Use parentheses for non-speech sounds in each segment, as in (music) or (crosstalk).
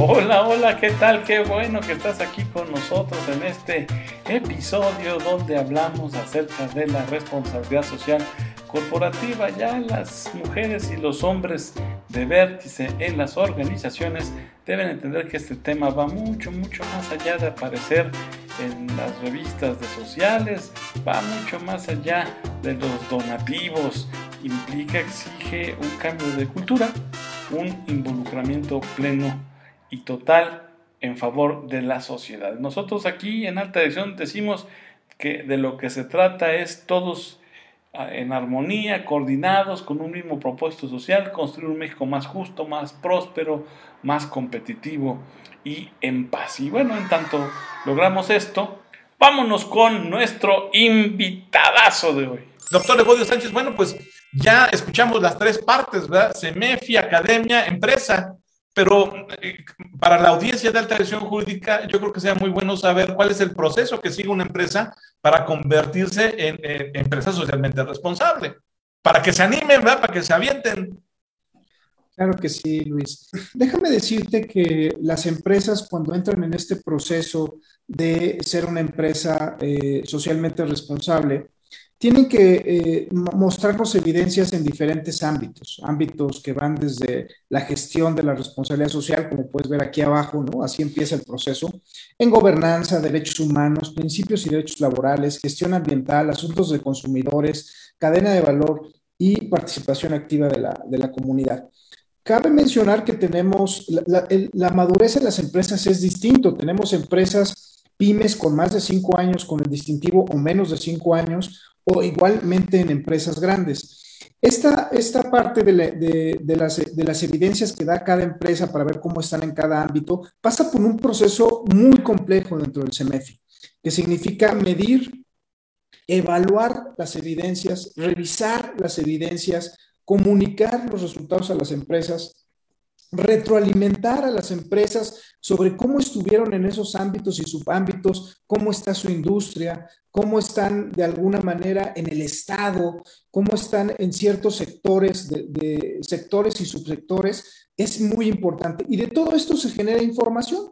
Hola, hola, ¿qué tal? Qué bueno que estás aquí con nosotros en este episodio donde hablamos acerca de la responsabilidad social corporativa. Ya las mujeres y los hombres de vértice en las organizaciones deben entender que este tema va mucho, mucho más allá de aparecer en las revistas de sociales, va mucho más allá de los donativos, implica, exige un cambio de cultura, un involucramiento pleno y total en favor de la sociedad. Nosotros aquí en Alta Dirección decimos que de lo que se trata es todos ah, en armonía, coordinados, con un mismo propósito social, construir un México más justo, más próspero, más competitivo y en paz. Y bueno, en tanto logramos esto, vámonos con nuestro invitadazo de hoy. Doctor Evodio Sánchez, bueno, pues ya escuchamos las tres partes, ¿verdad? CEMEFI, academia, empresa. Pero eh, para la audiencia de alta dirección jurídica, yo creo que sea muy bueno saber cuál es el proceso que sigue una empresa para convertirse en, empresa socialmente responsable. Para que se animen, ¿verdad? Para que se avienten. Claro que sí, Luis. Déjame decirte que las empresas cuando entran en este proceso de ser una empresa eh, socialmente responsable, tienen que eh, mostrarnos evidencias en diferentes ámbitos, ámbitos que van desde la gestión de la responsabilidad social, como puedes ver aquí abajo, ¿no? Así empieza el proceso, en gobernanza, derechos humanos, principios y derechos laborales, gestión ambiental, asuntos de consumidores, cadena de valor y participación activa de la, de la comunidad. Cabe mencionar que tenemos, la, la madurez en las empresas es distinto, tenemos empresas pymes con más de cinco años con el distintivo o menos de cinco años, o igualmente en empresas grandes. Esta, esta parte de, las, de, las, evidencias que da cada empresa para ver cómo están en cada ámbito pasa por un proceso muy complejo dentro del CEMEFI, que significa medir, evaluar las evidencias, revisar las evidencias, comunicar los resultados a las empresas retroalimentar a las empresas sobre cómo estuvieron en esos ámbitos y subámbitos, cómo está su industria, cómo están de alguna manera en el Estado, cómo están en ciertos sectores, de, sectores y subsectores, es muy importante. Y de todo esto se genera información.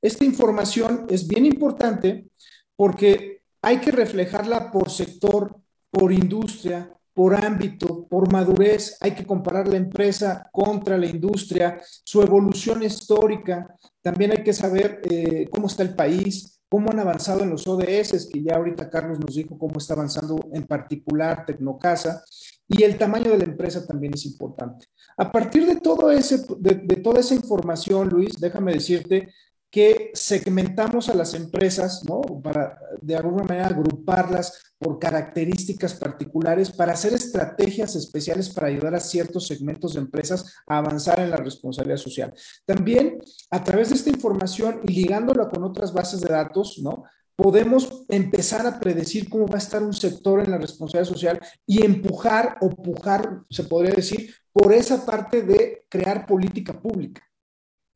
Esta información es bien importante porque hay que reflejarla por sector, por industria, por ámbito, por madurez, hay que comparar la empresa contra la industria, su evolución histórica, también hay que saber eh, cómo está el país, cómo han avanzado en los ODS, que ya ahorita Carlos nos dijo cómo está avanzando en particular Tecnocasa, y el tamaño de la empresa también es importante. A partir de, todo ese, de toda esa información, Luis, déjame decirte que segmentamos a las empresas, ¿no? Para de alguna manera agruparlas por características particulares para hacer estrategias especiales para ayudar a ciertos segmentos de empresas a avanzar en la responsabilidad social. También a través de esta información y ligándola con otras bases de datos, ¿no? Podemos empezar a predecir cómo va a estar un sector en la responsabilidad social y empujar o pujar, se podría decir, por esa parte de crear política pública.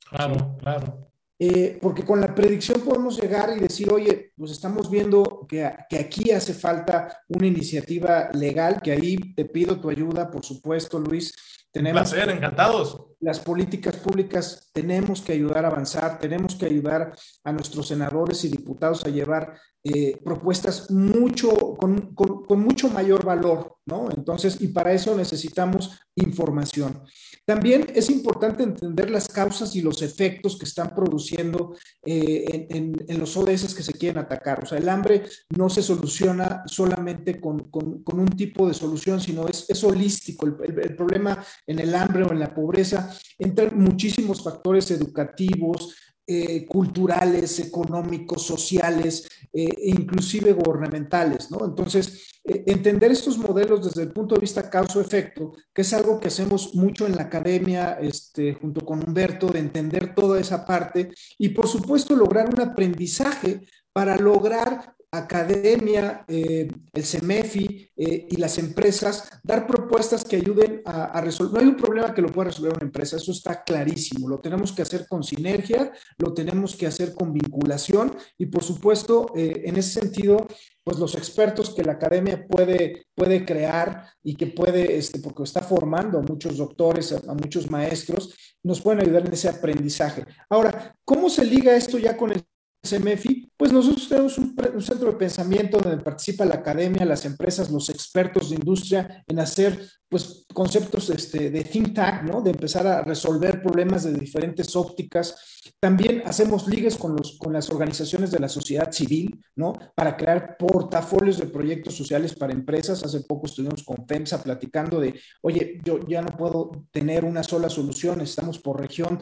Claro, claro. Eh, porque con la predicción podemos llegar y decir, oye, pues estamos viendo que, que, aquí hace falta una iniciativa legal, que ahí te pido tu ayuda, por supuesto, Luis. Tenemos placer, encantados. Las políticas públicas tenemos que ayudar a avanzar, tenemos que ayudar a nuestros senadores y diputados a llevar eh, propuestas mucho, con, con, mucho mayor valor, ¿no? Entonces, y para eso necesitamos información. También es importante entender las causas y los efectos que están produciendo eh, en, en, los ODS que se quieren atacar. O sea, el hambre no se soluciona solamente con, un tipo de solución, sino es, es holístico. El, el, problema en el hambre o en la pobreza entran muchísimos factores educativos, eh, culturales, económicos, sociales, eh, e inclusive gubernamentales, ¿no? Entonces, eh, entender estos modelos desde el punto de vista causa-efecto, que es algo que hacemos mucho en la academia, este, junto con Humberto, de entender toda esa parte y, por supuesto, lograr un aprendizaje para lograr academia, eh, el CEMEFI eh, y las empresas dar propuestas que ayuden a, resolver. No hay un problema que lo pueda resolver una empresa, eso está clarísimo. Lo tenemos que hacer con sinergia, lo tenemos que hacer con vinculación y por supuesto, eh, en ese sentido, pues los expertos que la academia puede, puede crear y que puede, este, porque está formando a muchos doctores, a muchos maestros, nos pueden ayudar en ese aprendizaje. Ahora, ¿cómo se liga esto ya con el CMFI, pues nosotros tenemos un, centro de pensamiento donde participa la academia, las empresas, los expertos de industria en hacer pues conceptos este, de think tank, ¿no? De empezar a resolver problemas de diferentes ópticas. También hacemos ligues con, los, con las organizaciones de la sociedad civil, ¿no? Para crear portafolios de proyectos sociales para empresas. Hace poco estuvimos con FEMSA platicando de, oye, yo ya no puedo tener una sola solución, estamos por región,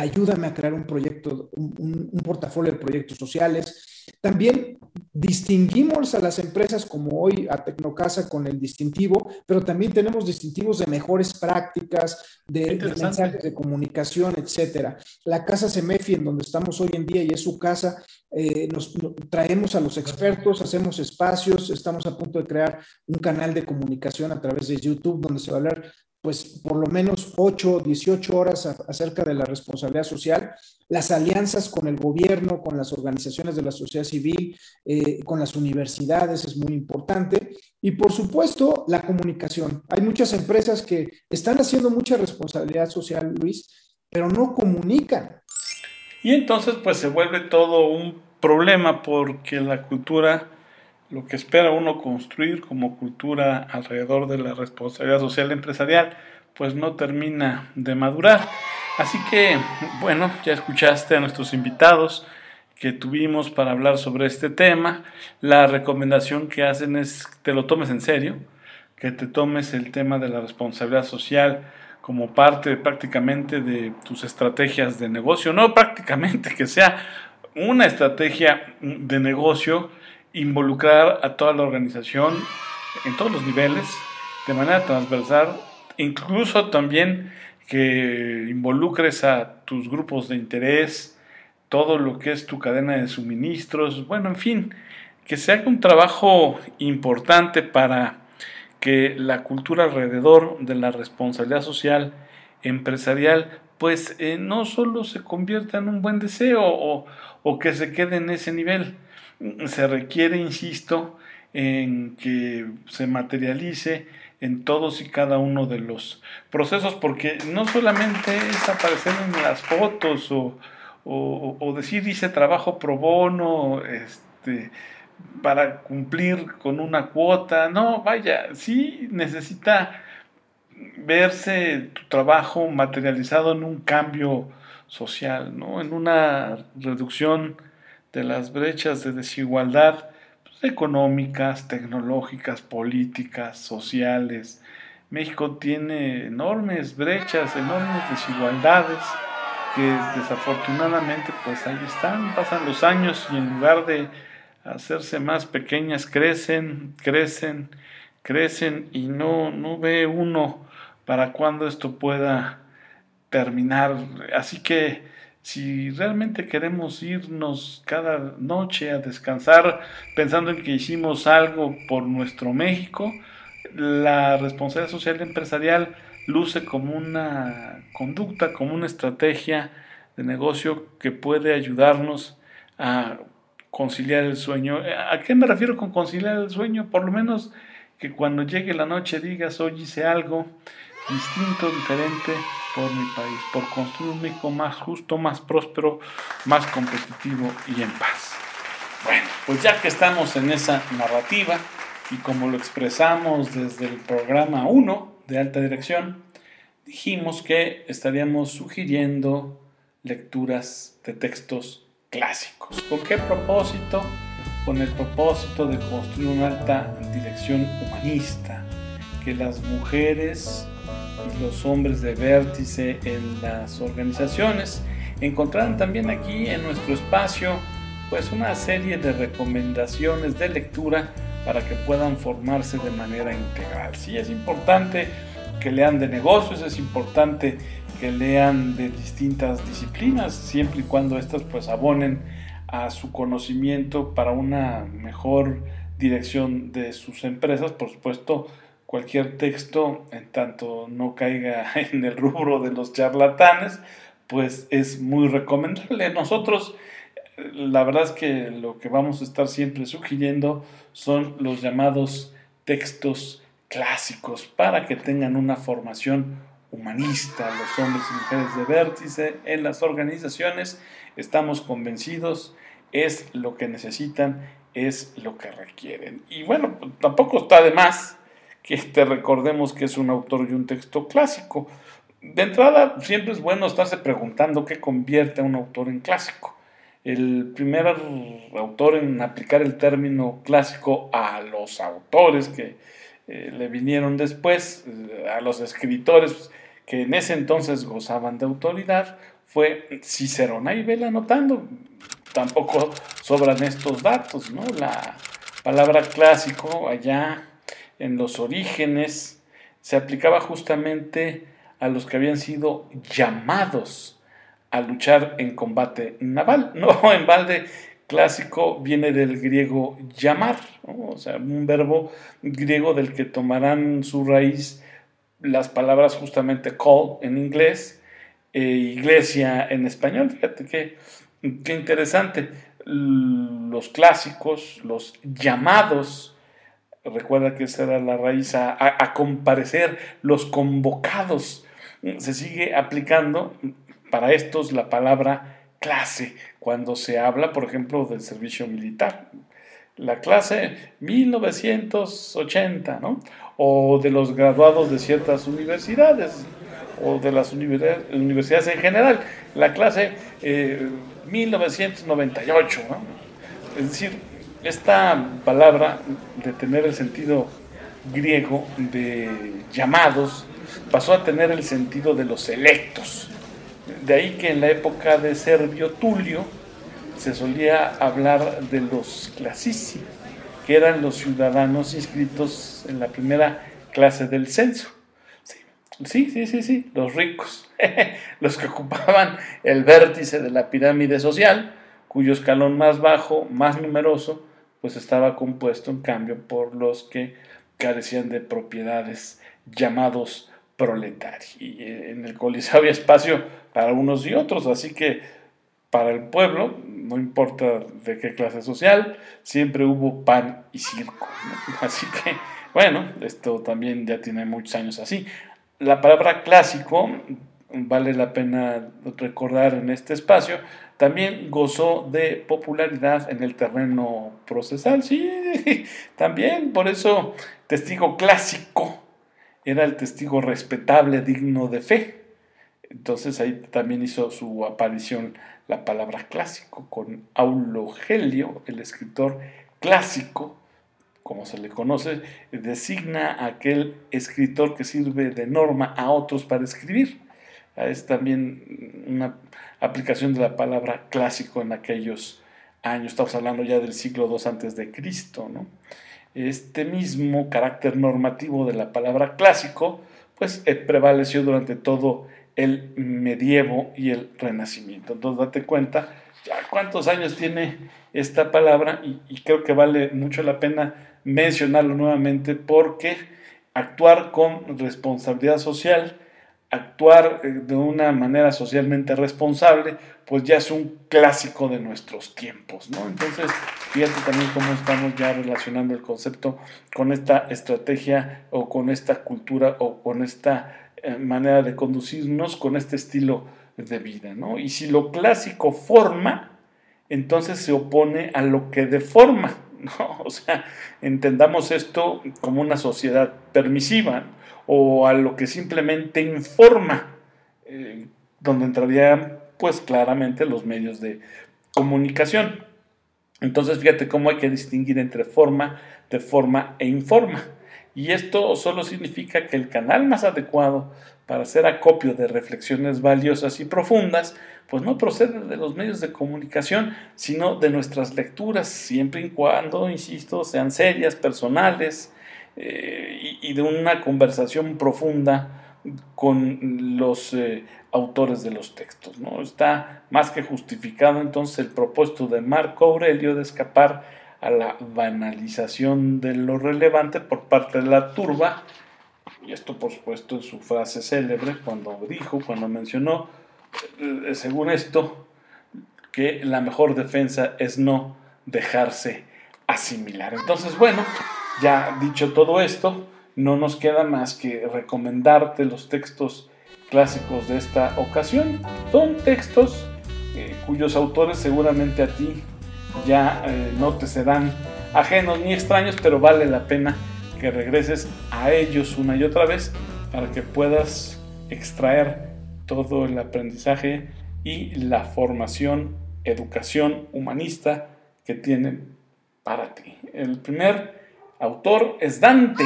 ayúdame a crear un proyecto, un, portafolio de proyectos sociales. También distinguimos a las empresas como hoy a Tecnocasa con el distintivo, pero también tenemos distintivos de mejores prácticas, de, mensajes de comunicación, etcétera. La casa Semefi, en donde estamos hoy en día y es su casa, eh, nos, traemos a los expertos, hacemos espacios, estamos a punto de crear un canal de comunicación a través de YouTube donde se va a hablar pues por lo menos 8, 18 horas acerca de la responsabilidad social, las alianzas con el gobierno, con las organizaciones de la sociedad civil, eh, con las universidades es muy importante y por supuesto la comunicación. Hay muchas empresas que están haciendo mucha responsabilidad social, Luis, pero no comunican. Y entonces pues se vuelve todo un problema porque la cultura lo que espera uno construir como cultura alrededor de la responsabilidad social empresarial, pues no termina de madurar. Así que, bueno, ya escuchaste a nuestros invitados que tuvimos para hablar sobre este tema. La recomendación que hacen es que te lo tomes en serio, que te tomes el tema de la responsabilidad social como parte prácticamente de tus estrategias de negocio, no prácticamente que sea una estrategia de negocio involucrar a toda la organización en todos los niveles, de manera transversal, incluso también que involucres a tus grupos de interés, todo lo que es tu cadena de suministros, bueno, en fin, que se haga un trabajo importante para que la cultura alrededor de la responsabilidad social empresarial pues eh, no solo se convierta en un buen deseo o, que se quede en ese nivel, se requiere, insisto, en que se materialice en todos y cada uno de los procesos, porque no solamente es aparecer en las fotos o, o, decir hice trabajo pro bono este, para cumplir con una cuota, no, vaya, sí necesita verse tu trabajo materializado en un cambio social, ¿no? en una reducción de las brechas de desigualdad pues, económicas, tecnológicas, políticas, sociales. México tiene enormes brechas, enormes desigualdades que desafortunadamente pues ahí están, pasan los años y en lugar de hacerse más pequeñas crecen, crecen, crecen y no, no ve uno para cuándo esto pueda terminar. Así que si realmente queremos irnos cada noche a descansar pensando en que hicimos algo por nuestro México, la responsabilidad social empresarial luce como una conducta, como una estrategia de negocio que puede ayudarnos a conciliar el sueño. ¿A qué me refiero con conciliar el sueño? Por lo menos que cuando llegue la noche digas, hoy hice algo distinto, diferente, por mi país, por construir un México más justo, más próspero, más competitivo y en paz. Bueno, pues ya que estamos en esa narrativa y como lo expresamos desde el programa 1 de alta dirección, dijimos que estaríamos sugiriendo lecturas de textos clásicos. ¿Con qué propósito? Con el propósito de construir una alta dirección humanista, que las mujeres los hombres de vértice en las organizaciones encontrarán también aquí en nuestro espacio pues una serie de recomendaciones de lectura para que puedan formarse de manera integral. Sí, es importante que lean de negocios, es importante que lean de distintas disciplinas, siempre y cuando estas pues abonen a su conocimiento para una mejor dirección de sus empresas. Por supuesto, cualquier texto, en tanto no caiga (laughs) en el rubro de los charlatanes, pues es muy recomendable. Nosotros, la verdad es que lo que vamos a estar siempre sugiriendo son los llamados textos clásicos para que tengan una formación humanista, los hombres y mujeres de vértice en las organizaciones. Estamos convencidos, es lo que necesitan, es lo que requieren. Y bueno, tampoco está de más que te recordemos que es un autor y un texto clásico. De entrada, siempre es bueno estarse preguntando qué convierte a un autor en clásico. El primer autor en aplicar el término clásico a los autores que eh, le vinieron después, eh, a los escritores que en ese entonces gozaban de autoridad, fue Cicerón. Ahí vela anotando, tampoco sobran estos datos, ¿no? La palabra clásico allá en los orígenes se aplicaba justamente a los que habían sido llamados a luchar en combate naval. (laughs) No, en balde clásico viene del griego llamar, o sea, un verbo griego del que tomarán su raíz las palabras justamente call en inglés e iglesia en español. Fíjate qué, qué interesante. Los clásicos, los llamados, recuerda que esa era la raíz a comparecer, los convocados, se sigue aplicando para estos la palabra clase cuando se habla, por ejemplo, del servicio militar. La clase 1980, ¿no? O de los graduados de ciertas universidades, o de las universidades en general. La clase 1998, eh, ¿no? Es decir, esta palabra de tener el sentido griego de llamados pasó a tener el sentido de los electos de ahí que en la época de Servio Tulio se solía hablar de los clasici, que eran los ciudadanos inscritos en la primera clase del censo. Sí, sí, sí, sí, los ricos, (laughs) los que ocupaban el vértice de la pirámide social, cuyo escalón más bajo, más numeroso, pues estaba compuesto en cambio por los que carecían de propiedades llamados proletarios. Y eh, en el Coliseo había espacio para unos y otros, así que para el pueblo, no importa de qué clase social, siempre hubo pan y circo. (laughs) Así que, bueno, esto también ya tiene muchos años así. La palabra clásico, vale la pena recordar en este espacio, también gozó de popularidad en el terreno procesal, sí, (laughs) también, por eso testigo clásico era el testigo respetable, digno de fe. Entonces ahí también hizo su aparición la palabra clásico con Aulogelio, el escritor clásico, como se le conoce, designa a aquel escritor que sirve de norma a otros para escribir. Es también una aplicación de la palabra clásico en aquellos años. Estamos hablando ya del siglo II antes de Cristo, ¿no? Este mismo carácter normativo de la palabra clásico, pues eh, prevaleció durante todo el medievo y el renacimiento. Entonces date cuenta ya cuántos años tiene esta palabra y, creo que vale mucho la pena mencionarlo nuevamente porque actuar con responsabilidad social, actuar eh, de una manera socialmente responsable, pues ya es un clásico de nuestros tiempos, ¿no? Entonces, fíjate también cómo estamos ya relacionando el concepto con esta estrategia o con esta cultura o con esta eh, manera de conducirnos con este estilo de vida, ¿no? Y si lo clásico forma, entonces se opone a lo que deforma, (laughs) ¿no? O sea, entendamos esto como una sociedad permisiva o a lo que simplemente informa, eh, donde entrarían pues claramente los medios de comunicación. Entonces fíjate cómo hay que distinguir entre forma, de forma e informa. Y esto solo significa que el canal más adecuado para hacer acopio de reflexiones valiosas y profundas, pues no procede de los medios de comunicación, sino de nuestras lecturas, siempre y cuando, insisto, sean serias, personales eh, y, de una conversación profunda con los eh, autores de los textos. ¿no? Está más que justificado entonces el propósito de Marco Aurelio de escapar a la banalización de lo relevante por parte de la turba, y esto por supuesto en su frase célebre, cuando dijo, cuando mencionó, eh, según esto, que la mejor defensa es no dejarse asimilar. Entonces, bueno, ya dicho todo esto, no nos queda más que recomendarte los textos clásicos de esta ocasión. Son textos eh, cuyos autores seguramente a ti ya eh, no te serán ajenos ni extraños, pero vale la pena que regreses a ellos una y otra vez para que puedas extraer todo el aprendizaje y la formación, educación humanista que tienen para ti. El primer autor es Dante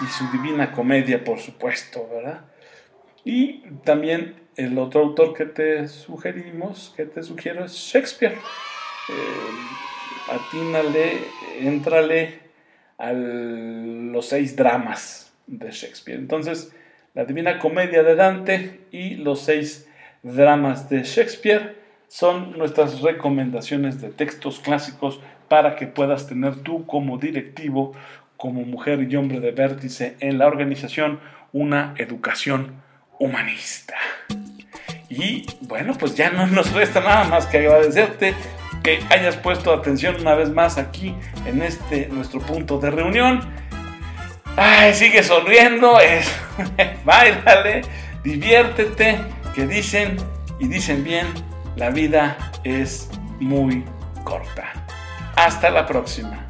y su Divina Comedia, por supuesto, ¿verdad? Y también el otro autor que te sugerimos, que te sugiero es Shakespeare. Eh, atínale, entrale a los seis dramas de Shakespeare. Entonces, la Divina Comedia de Dante y los seis dramas de Shakespeare son nuestras recomendaciones de textos clásicos para que puedas tener tú como directivo como mujer y hombre de vértice en la organización una educación humanista. Y bueno, pues ya no nos resta nada más que agradecerte que hayas puesto atención una vez más aquí en este nuestro punto de reunión. Ay, sigue sonriendo, es, (laughs) diviértete, que dicen y dicen bien, la vida es muy corta. Hasta la próxima.